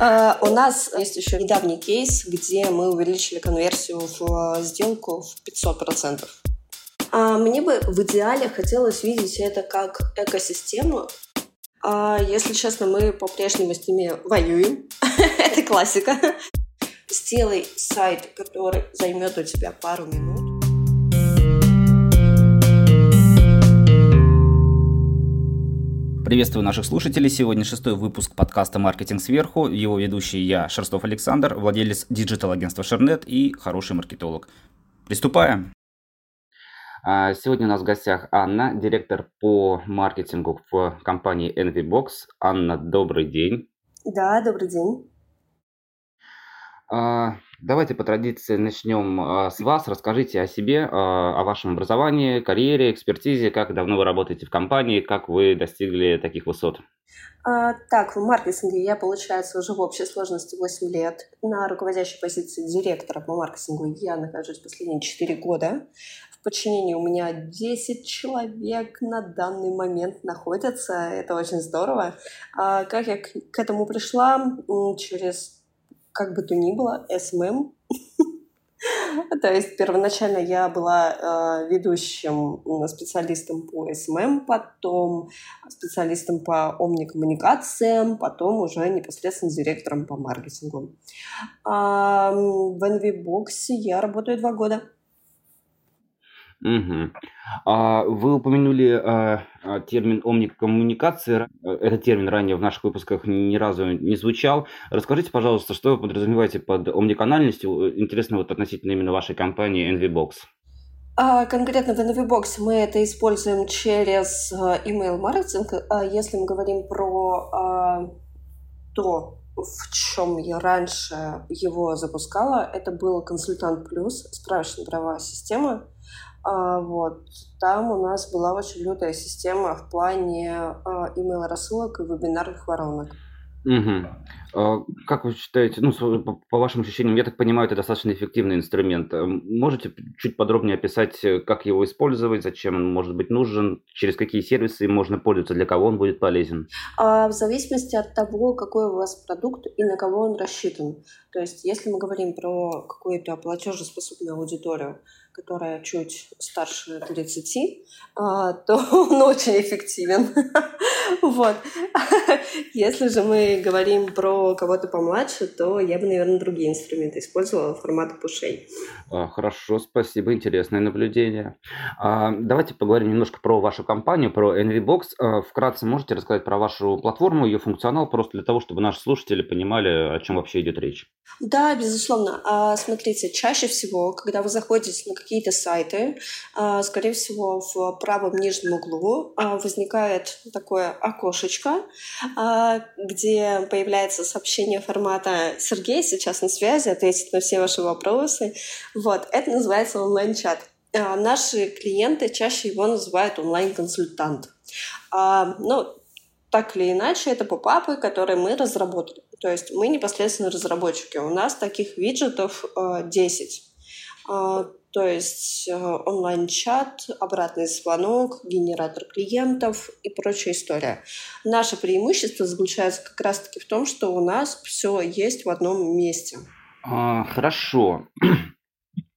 Uh, у нас есть еще недавний кейс, где мы увеличили конверсию в э, сделку в 500%. Uh, мне бы в идеале хотелось видеть это как экосистему. Uh, если честно, мы по-прежнему с ними воюем. это классика. Сделай сайт, который займет у тебя пару минут Приветствую наших слушателей. Сегодня шестой выпуск подкаста «Маркетинг сверху». Его ведущий я, Шерстов Александр, владелец digital-агентства «Шернет» и хороший маркетолог. Приступаем. А, сегодня у нас в гостях Анна, директор по маркетингу в компании Envybox. Анна, добрый день. Да, добрый день. А, давайте по традиции начнем а, с вас. Расскажите о себе, а, о вашем образовании, карьере, экспертизе, как давно вы работаете в компании, как вы достигли таких высот. Так, в маркетинге я, получается, уже в общей сложности 8 лет. На руководящей позиции директора по маркетингу я нахожусь последние 4 года. В подчинении у меня 10 человек на данный момент находятся. Это очень здорово. Как я к этому пришла? Через как бы то ни было, SMM. То есть первоначально я была э, ведущим специалистом по SMM, потом специалистом по омникоммуникациям, потом уже непосредственно директором по маркетингу. А, в Envybox я работаю два года. Угу. А вы упомянули а, а, термин омникоммуникации. Этот термин ранее в наших выпусках ни разу не звучал. Расскажите, пожалуйста, что вы подразумеваете под омниканальностью? Интересно вот относительно именно вашей компании Envybox. А, конкретно в NVBox мы это используем через а, email маркетинг. А если мы говорим про а, то, в чем я раньше его запускала, это был консультант плюс, справочная правовая система. А, вот. Там у нас была очень лютая система в плане а, email-рассылок и вебинарных воронок. Угу. А, как вы считаете, ну, по, вашим ощущениям, я так понимаю, это достаточно эффективный инструмент. Можете чуть подробнее описать, э, как его использовать, зачем он может быть нужен, через какие сервисы можно пользоваться, для кого он будет полезен? А, в зависимости от того, какой у вас продукт и на кого он рассчитан. То есть, если мы говорим про какую-то платежеспособную аудиторию, которая чуть старше 30, а, то он очень эффективен. Вот. Если же мы говорим про кого-то помладше, то я бы, наверное, другие инструменты использовала формата пушей. А, хорошо, спасибо, интересное наблюдение. А, давайте поговорим немножко про вашу компанию, про Envybox. Вкратце можете рассказать про вашу платформу, ее функционал, просто для того, чтобы наши слушатели понимали, о чем вообще идет речь. Да, безусловно. Смотрите, чаще всего, когда вы заходите на какие-то сайты, скорее всего, в правом нижнем углу возникает такое окошечко, а, где появляется сообщение формата «Сергей сейчас на связи, ответит на все ваши вопросы». Вот, это называется онлайн-чат. А, наши клиенты чаще его называют онлайн-консультант. А, ну, так или иначе, это попапы, которые мы разработали. То есть мы непосредственно разработчики. У нас таких виджетов 10. То есть э, онлайн-чат, обратный звонок, генератор клиентов и прочая история. Наше преимущество заключается как раз-таки в том, что у нас все есть в одном месте. А, хорошо.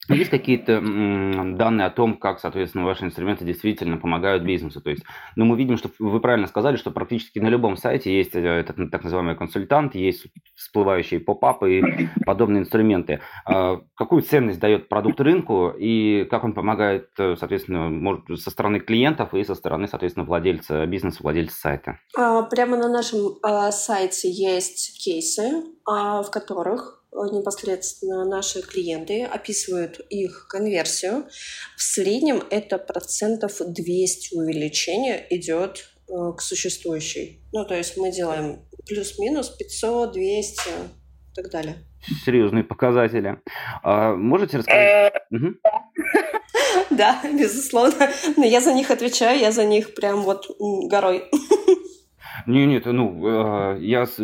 Есть какие-то данные о том, как, соответственно, ваши инструменты действительно помогают бизнесу? То есть, ну, мы видим, что вы правильно сказали, что практически на любом сайте есть э, этот так называемый консультант, есть всплывающие поп-апы и подобные инструменты. А какую ценность дает продукт рынку и как он помогает, э, соответственно, может, со стороны клиентов и со стороны, соответственно, владельца бизнеса, владельца сайта? А, прямо на нашем а, сайте есть кейсы, в которых непосредственно наши клиенты описывают их конверсию. В среднем это процентов 200 увеличения идет э, к существующей. Ну, то есть мы делаем плюс-минус 500, 200 и так далее. Серьезные показатели. А можете рассказать? Да, безусловно. Но я за них отвечаю, я за них прям вот горой. Не, нет, ну, э, я с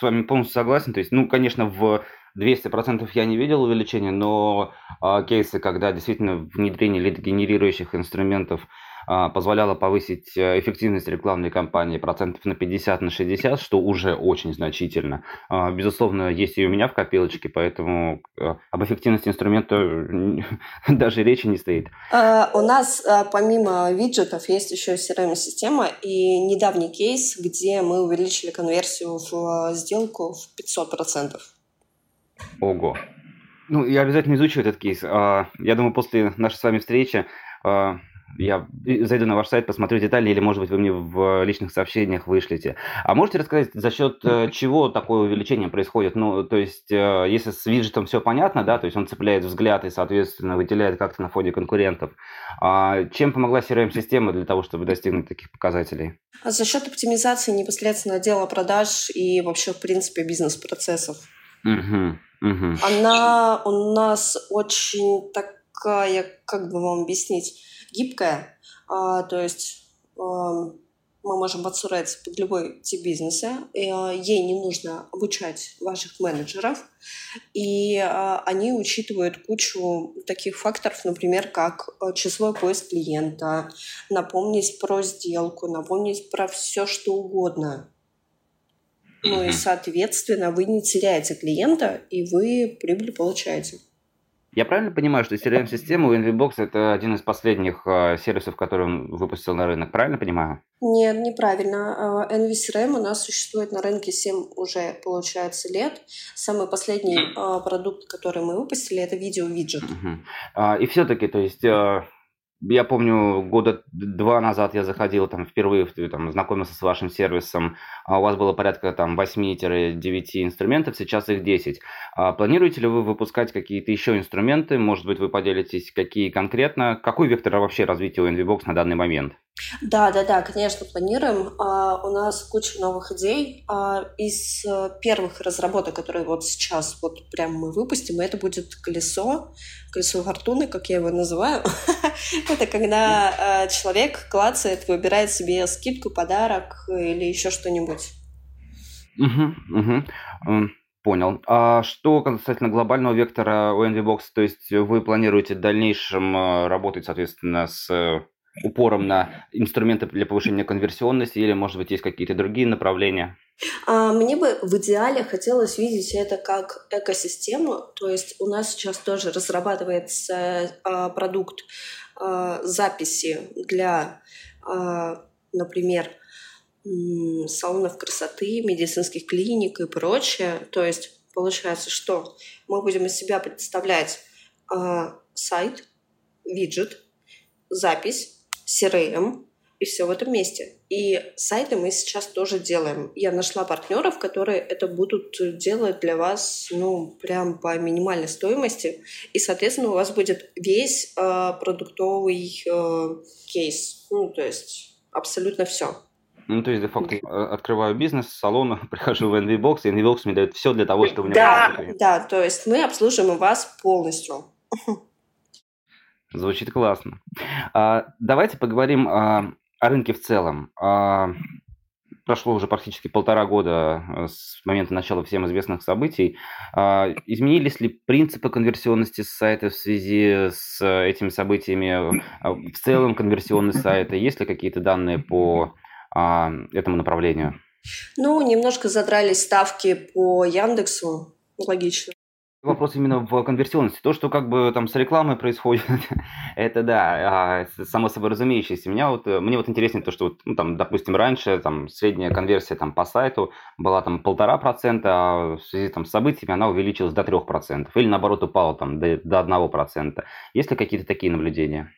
вами полностью согласен. То есть, ну, конечно, в 200% я не видел увеличения, но а, кейсы, когда действительно внедрение лидогенерирующих инструментов а, позволяла повысить э, эффективность рекламной кампании процентов на 50, на 60, что уже очень значительно. А, безусловно, есть и у меня в копилочке, поэтому э, об эффективности инструмента даже речи не стоит. У нас помимо виджетов есть еще CRM-система и недавний кейс, где мы увеличили конверсию в сделку в 500%. Ого. Ну, я обязательно изучу этот кейс. Я думаю, после нашей с вами встречи я зайду на ваш сайт, посмотрю детали, или, может быть, вы мне в личных сообщениях вышлите. А можете рассказать, за счет э, чего такое увеличение происходит? Ну, то есть, э, если с виджетом все понятно, да, то есть он цепляет взгляд и, соответственно, выделяет как-то на фоне конкурентов. А чем помогла CRM-система для того, чтобы достигнуть таких показателей? За счет оптимизации непосредственно отдела продаж и вообще, в принципе, бизнес-процессов. Угу, угу. Она у нас очень такая, как бы вам объяснить, гибкая, а, то есть а, мы можем подстроиться под любой тип бизнеса. И, а, ей не нужно обучать ваших менеджеров. И а, они учитывают кучу таких факторов, например, как а, число поиск клиента, напомнить про сделку, напомнить про все, что угодно. Ну и, соответственно, вы не теряете клиента, и вы прибыль получаете. Я правильно понимаю, что CRM-система у Envybox это один из последних э, сервисов, который он выпустил на рынок? Правильно понимаю? Нет, неправильно. Envy CRM у нас существует на рынке 7 уже, получается, лет. Самый последний э, продукт, который мы выпустили, это видео-виджет. И все-таки, то есть я помню, года два назад я заходил там впервые, там, знакомился с вашим сервисом, а у вас было порядка там 8-9 инструментов, сейчас их 10. А планируете ли вы выпускать какие-то еще инструменты? Может быть, вы поделитесь, какие конкретно? Какой вектор вообще развития у NVBox на данный момент? Да, да, да, конечно, планируем. А, у нас куча новых идей. А, из э, первых разработок, которые вот сейчас вот прям мы выпустим, это будет колесо, колесо фортуны, как я его называю. это когда а, человек клацает, выбирает себе скидку, подарок или еще что-нибудь. Понял. А что касательно глобального вектора у Envybox, то есть вы планируете в дальнейшем э, работать, соответственно, с упором на инструменты для повышения конверсионности или, может быть, есть какие-то другие направления? А, мне бы в идеале хотелось видеть это как экосистему, то есть у нас сейчас тоже разрабатывается а, продукт а, записи для, например, салонов красоты, медицинских клиник и прочее. То есть получается, что мы будем из себя представлять сайт, виджет, запись, CRM, и все в этом месте. И сайты мы сейчас тоже делаем. Я нашла партнеров, которые это будут делать для вас, ну, прям по минимальной стоимости. И, соответственно, у вас будет весь э, продуктовый э, кейс. Ну, то есть абсолютно все. Ну, то есть, де-факто, открываю бизнес, салон, прихожу в NVBox, и NVBox мне дает все для того, чтобы... Да, да, то есть мы обслуживаем вас полностью. Звучит классно. А, давайте поговорим а, о рынке в целом. А, прошло уже практически полтора года э, с момента начала всем известных событий. А, изменились ли принципы конверсионности сайта в связи с этими событиями? А, в целом конверсионность сайта? Есть ли какие-то данные по а, этому направлению? Ну, немножко задрались ставки по Яндексу, логично. Вопрос именно в конверсионности. То, что как бы там с рекламой происходит, это да, а, само собой разумеющееся. Меня вот, мне вот интереснее то, что вот, ну, там, допустим, раньше там средняя конверсия там по сайту была там полтора процента, а в связи там с событиями она увеличилась до трех процентов. Или наоборот упала там до, до одного процента. Есть ли какие-то такие наблюдения?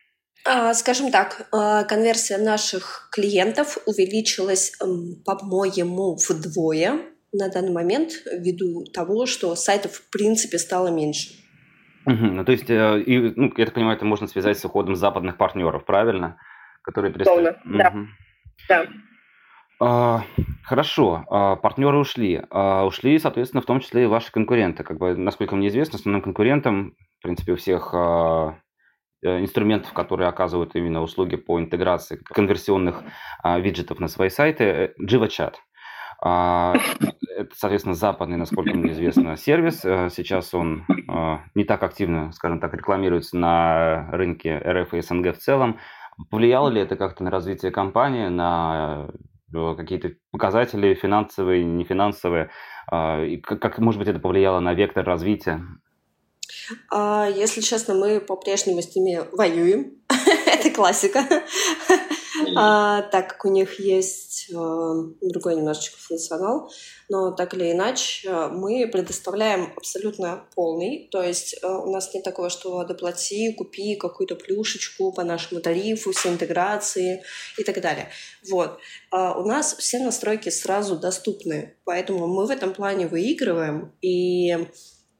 А, скажем так, а, конверсия наших клиентов увеличилась, по-моему, вдвое на данный момент ввиду того, что сайтов в принципе стало меньше. Угу. Ну, то есть, э, и, ну, я так понимаю, это можно связать с уходом западных партнеров, правильно? Которые перестали... Угу. Да. да. А, хорошо, а, партнеры ушли. А, ушли, соответственно, в том числе и ваши конкуренты. Как бы, насколько мне известно, основным конкурентом, в принципе, у всех а, э, инструментов, которые оказывают именно услуги по интеграции конверсионных а, виджетов на свои сайты, э, JivaChat. А, это, соответственно, западный, насколько мне известно, сервис. Э, сейчас он а, не так активно, скажем так, рекламируется на рынке РФ и СНГ в целом. Повлияло ли это как-то на развитие компании, на э, какие-то показатели финансовые, нефинансовые? А, как, может быть, это повлияло на вектор развития? А, если честно, мы по-прежнему с ними воюем. Это классика. А, так как у них есть э, другой немножечко функционал, но так или иначе мы предоставляем абсолютно полный, то есть э, у нас нет такого, что доплати, купи какую-то плюшечку по нашему тарифу, все интеграции и так далее. Вот. А у нас все настройки сразу доступны, поэтому мы в этом плане выигрываем, и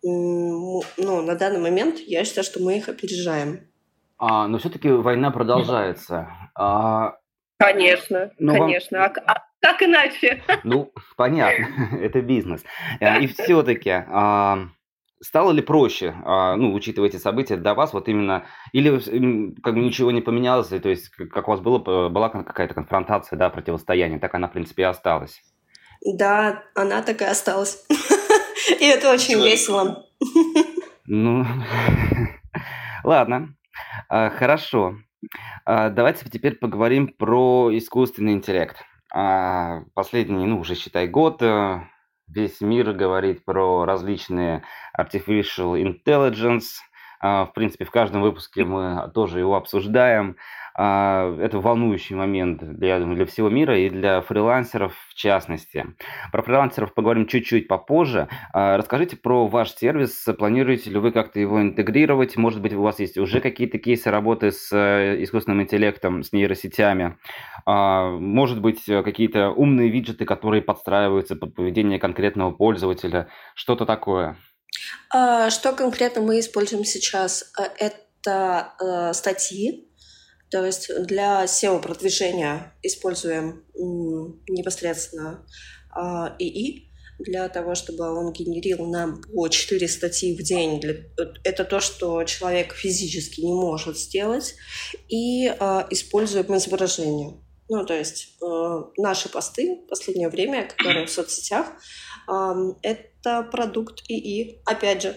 ну, на данный момент я считаю, что мы их опережаем. А, но все-таки война продолжается. А, конечно, ну, конечно. Вам... А, а как иначе? Ну, понятно, это бизнес. А, и все-таки а, стало ли проще, а, ну, учитывая эти события, для вас вот именно, или как бы ничего не поменялось, то есть как у вас было, была какая-то конфронтация, да, противостояние, так она, в принципе, и осталась? Да, она так и осталась. И это очень весело. Ну, ладно, хорошо. А, давайте теперь поговорим про искусственный интеллект. А, последний, ну, уже считай, год э, весь мир говорит про различные artificial intelligence. В принципе, в каждом выпуске мы тоже его обсуждаем. А, это волнующий момент для, для всего мира и для фрилансеров в частности. Про фрилансеров поговорим чуть-чуть попозже. А, расскажите про ваш сервис. Планируете ли вы как-то его интегрировать? Может быть, у вас есть уже какие-то кейсы работы с э, искусственным интеллектом, с нейросетями? А, может быть, какие-то умные виджеты, которые подстраиваются под поведение конкретного пользователя? Что-то такое? Что конкретно мы используем сейчас? Э, это э, статьи, то есть для SEO-продвижения используем непосредственно ИИ для того, чтобы он генерил нам по 4 статьи в день. Это то, что человек физически не может сделать. И а, используем изображение. Ну, то есть э, наши посты в последнее время, которые в соцсетях, это продукт ИИ, опять же.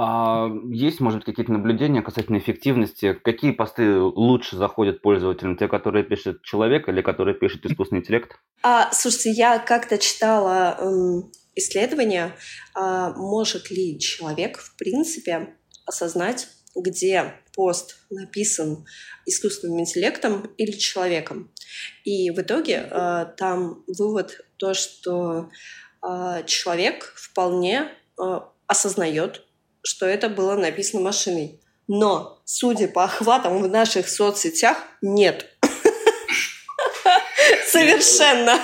А есть, может, какие-то наблюдения касательно эффективности? Какие посты лучше заходят пользователям? Те, которые пишет человек или которые пишет искусственный интеллект? А, слушайте, я как-то читала эм, исследование, а, может ли человек, в принципе, осознать, где пост написан искусственным интеллектом или человеком. И в итоге э, там вывод то, что э, человек вполне э, осознает что это было написано машиной. Но, судя по охватам в наших соцсетях, нет. Совершенно.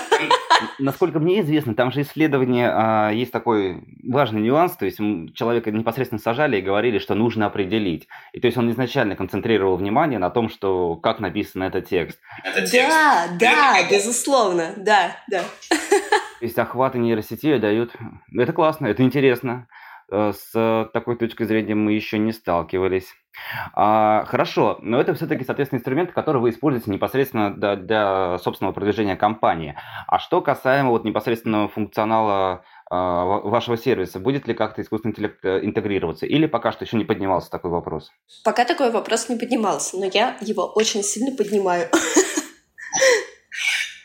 Насколько мне известно, там же исследование, а, есть такой важный нюанс, то есть человека непосредственно сажали и говорили, что нужно определить. И то есть он изначально концентрировал внимание на том, что как написан этот текст. Это текст. Да, да, безусловно, да, да. То есть охваты нейросети дают... Это классно, это интересно. Э, с такой точкой зрения мы еще не сталкивались. А, хорошо, но это все-таки, соответственно, инструменты, которые вы используете непосредственно для, для собственного продвижения компании. А что касаемо вот непосредственного функционала а, вашего сервиса, будет ли как-то искусственный интеллект э, интегрироваться? Или пока что еще не поднимался такой вопрос? Пока такой вопрос не поднимался, но я его очень сильно поднимаю.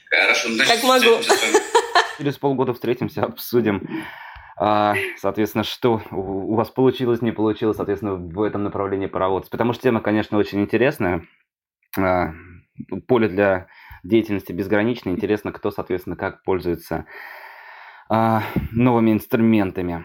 Хорошо, ну, как могу. Через полгода встретимся, обсудим. А, соответственно, что у вас получилось, не получилось, соответственно, в этом направлении поработать. Потому что тема, конечно, очень интересная. А, поле для деятельности безграничное. Интересно, кто, соответственно, как пользуется а, новыми инструментами.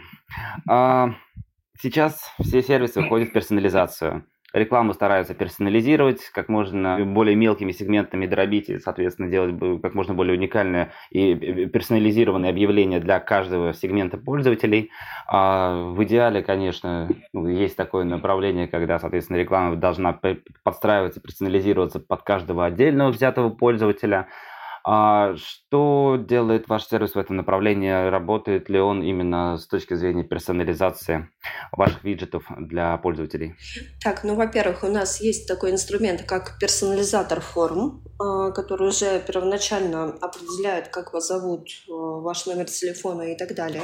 Сейчас все сервисы выходят в персонализацию. Рекламу стараются персонализировать, как можно более мелкими сегментами дробить и, соответственно, делать как можно более уникальные и персонализированные объявления для каждого сегмента пользователей. А в идеале, конечно, ну, есть такое направление, когда, соответственно, реклама должна подстраиваться, персонализироваться под каждого отдельного взятого пользователя – а что делает ваш сервис в этом направлении? Работает ли он именно с точки зрения персонализации ваших виджетов для пользователей? Так, ну, во-первых, у нас есть такой инструмент, как персонализатор форм, а, который уже первоначально определяет, как вас зовут, а, ваш номер телефона и так далее.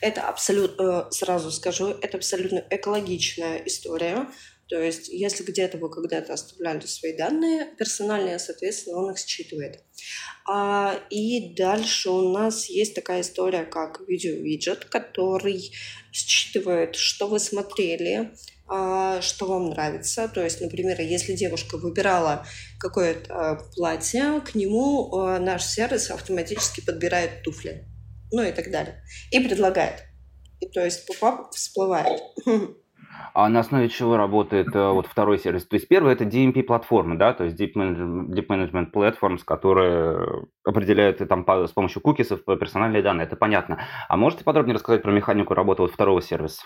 Это абсолютно, э, сразу скажу, это абсолютно экологичная история. То есть, если где-то вы когда-то оставляли свои данные персональные, соответственно, он их считывает. А, и дальше у нас есть такая история, как видео-виджет, который считывает, что вы смотрели, а, что вам нравится. То есть, например, если девушка выбирала какое-то платье, к нему а, наш сервис автоматически подбирает туфли, ну и так далее, и предлагает. И то есть попап всплывает. А на основе чего работает э, вот второй сервис? То есть первый это DMP-платформа, да, то есть Deep Management, Deep Management Platforms, которые определяют там по, с помощью кукисов персональные данные, это понятно. А можете подробнее рассказать про механику работы вот второго сервиса?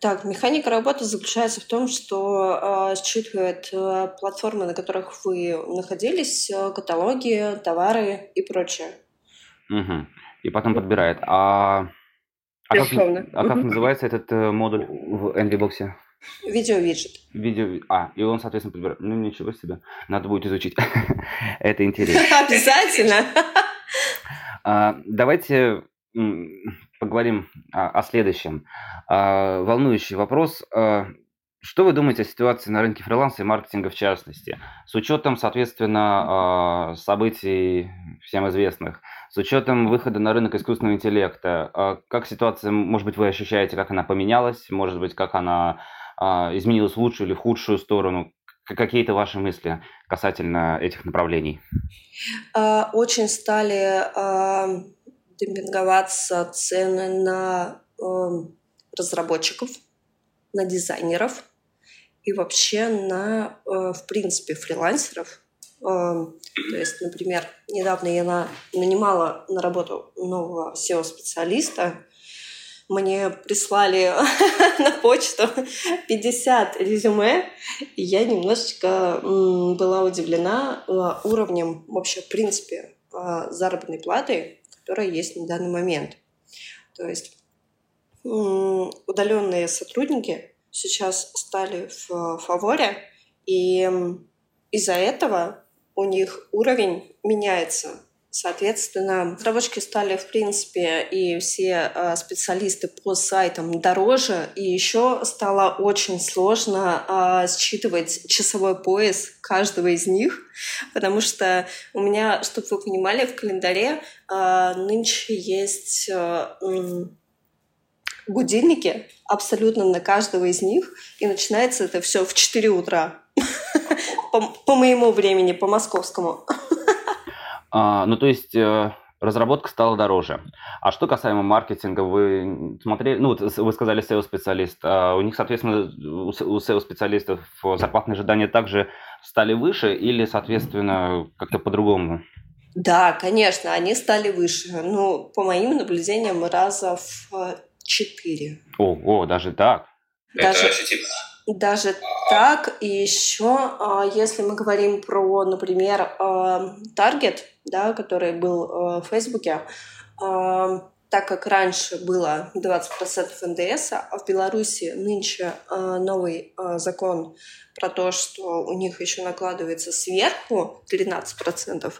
Так, механика работы заключается в том, что э, считывает э, платформы, на которых вы находились, э, каталоги, товары и прочее. Угу. И потом подбирает. А а как, а как называется этот э, модуль в NVBox? Видео-виджет. Видео... А, и он, соответственно, подбирает. Ну, ничего себе. Надо будет изучить. Это интересно. Обязательно. А, давайте поговорим о следующем. А, волнующий вопрос. А, что вы думаете о ситуации на рынке фриланса и маркетинга в частности? С учетом, соответственно, событий всем известных, с учетом выхода на рынок искусственного интеллекта, а как ситуация, может быть, вы ощущаете, как она поменялась, может быть, как она а, изменилась в лучшую или в худшую сторону? Какие-то ваши мысли касательно этих направлений? А, очень стали демпинговаться цены на разработчиков, на дизайнеров и вообще на, в принципе, фрилансеров. То есть, например, недавно я нанимала на работу нового SEO-специалиста. Мне прислали на почту 50 резюме, и я немножечко была удивлена а, уровнем вообще, в принципе, а, заработной платы, которая есть на данный момент. То есть удаленные сотрудники сейчас стали в фаворе, и из-за этого у них уровень меняется. Соответственно, разработчики стали, в принципе, и все э, специалисты по сайтам дороже, и еще стало очень сложно э, считывать часовой пояс каждого из них, потому что у меня, чтобы вы понимали, в календаре э, нынче есть будильники абсолютно на каждого из них, и начинается это все в 4 утра по, по моему времени, по московскому. А, ну, то есть э, разработка стала дороже. А что касаемо маркетинга, вы смотрели, ну, вы сказали SEO-специалист, а у них, соответственно, у SEO-специалистов зарплатные ожидания также стали выше или, соответственно, как-то по-другому? Да, конечно, они стали выше. Ну, по моим наблюдениям, раза в четыре. О, о, даже так? Даже... Это даже так, и еще, а, если мы говорим про, например, таргет, да, который был а, в Фейсбуке, а, так как раньше было 20% НДС, а в Беларуси нынче новый закон про то, что у них еще накладывается сверху 13%,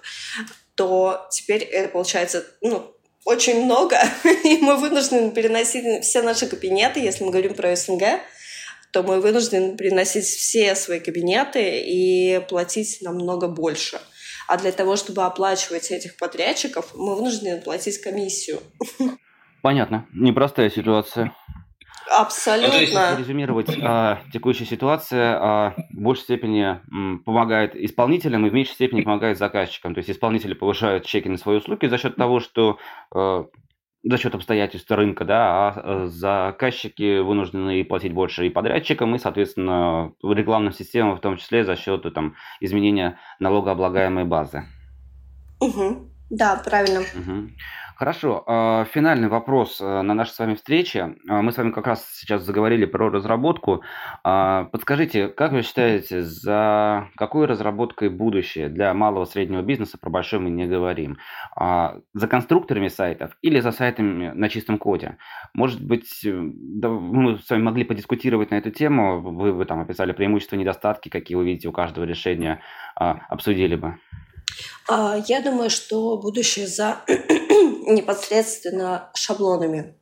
то теперь это получается ну, очень много, и мы вынуждены переносить все наши кабинеты, если мы говорим про СНГ, то мы вынуждены приносить все свои кабинеты и платить намного больше. А для того, чтобы оплачивать этих подрядчиков, мы вынуждены платить комиссию. Понятно. Непростая ситуация. Абсолютно. Ну, если резюмировать, э, текущая ситуация э, в большей степени э, помогает исполнителям и в меньшей степени помогает заказчикам. То есть исполнители повышают чеки на свои услуги за счет того, что э, за счет обстоятельств рынка, да, а э, заказчики вынуждены платить больше и подрядчикам, и, соответственно, рекламным системам, в том числе за счет там, изменения налогооблагаемой базы. Угу. Да, правильно. Угу. Хорошо. А, финальный вопрос э, на нашей с вами встрече. А, мы с вами как раз сейчас заговорили про разработку. А, подскажите, как вы считаете, за какой разработкой будущее для малого и среднего бизнеса, про большой мы не говорим, за конструкторами сайтов или за сайтами на чистом коде? Может быть, э, мы с вами могли подискутировать на эту тему, вы, вы там описали преимущества, недостатки, какие вы видите у каждого решения, обсудили бы. Я думаю, что будущее за непосредственно шаблонами.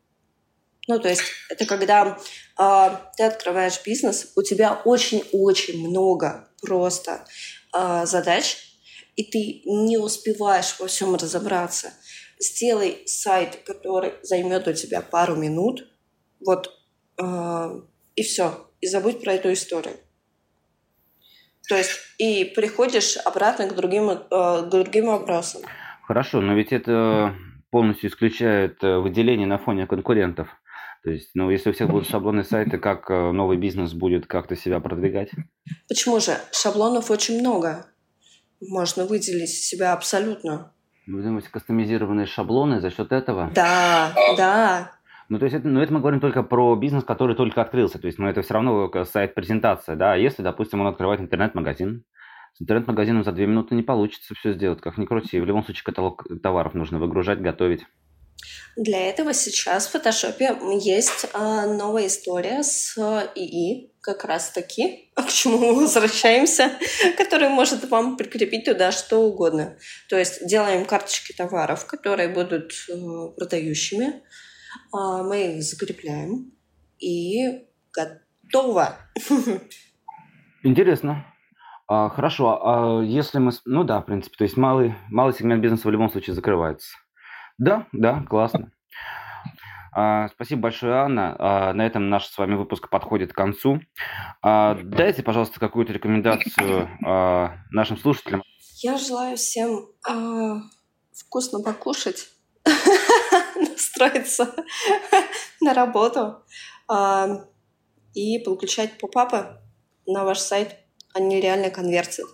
Ну, то есть это когда э, ты открываешь бизнес, у тебя очень-очень много просто э, задач, и ты не успеваешь во всем разобраться. Сделай сайт, который займет у тебя пару минут, вот, э, и все, и забудь про эту историю. То есть и приходишь обратно к другим, э, к другим вопросам. Хорошо, но ведь это полностью исключает э, выделение на фоне конкурентов. То есть, ну, если у всех будут шаблонные сайты, как э, новый бизнес будет как-то себя продвигать? Почему же? Шаблонов очень много. Можно выделить себя абсолютно. Вы думаете, кастомизированные шаблоны за счет этого? Да, да. Ну, то есть, это, ну, это мы говорим только про бизнес, который только открылся. То есть, ну, это все равно сайт-презентация, да. Если, допустим, он открывает интернет-магазин, с интернет-магазином за две минуты не получится все сделать, как ни крути. В любом случае, каталог товаров нужно выгружать, готовить. Для этого сейчас в фотошопе есть э, новая история с ИИ, как раз таки, к чему мы возвращаемся, который может вам прикрепить туда что угодно. То есть делаем карточки товаров, которые будут э, продающими, э, мы их закрепляем и готово. Интересно. А, хорошо, а если мы... Ну да, в принципе, то есть малый, малый сегмент бизнеса в любом случае закрывается. Да, да, классно. А, спасибо большое, Анна. А, на этом наш с вами выпуск подходит к концу. Дайте, пожалуйста, какую-то рекомендацию нашим слушателям. Я желаю всем вкусно покушать, настроиться на работу и подключать поп-апы на ваш сайт. Они реально конвертят.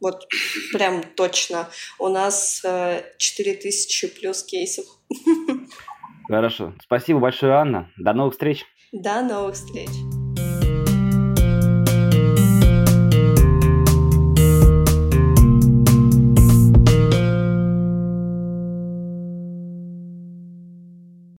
Вот прям точно. У нас э, 4000 плюс кейсов. Хорошо. Спасибо большое, Анна. До новых встреч. До новых встреч.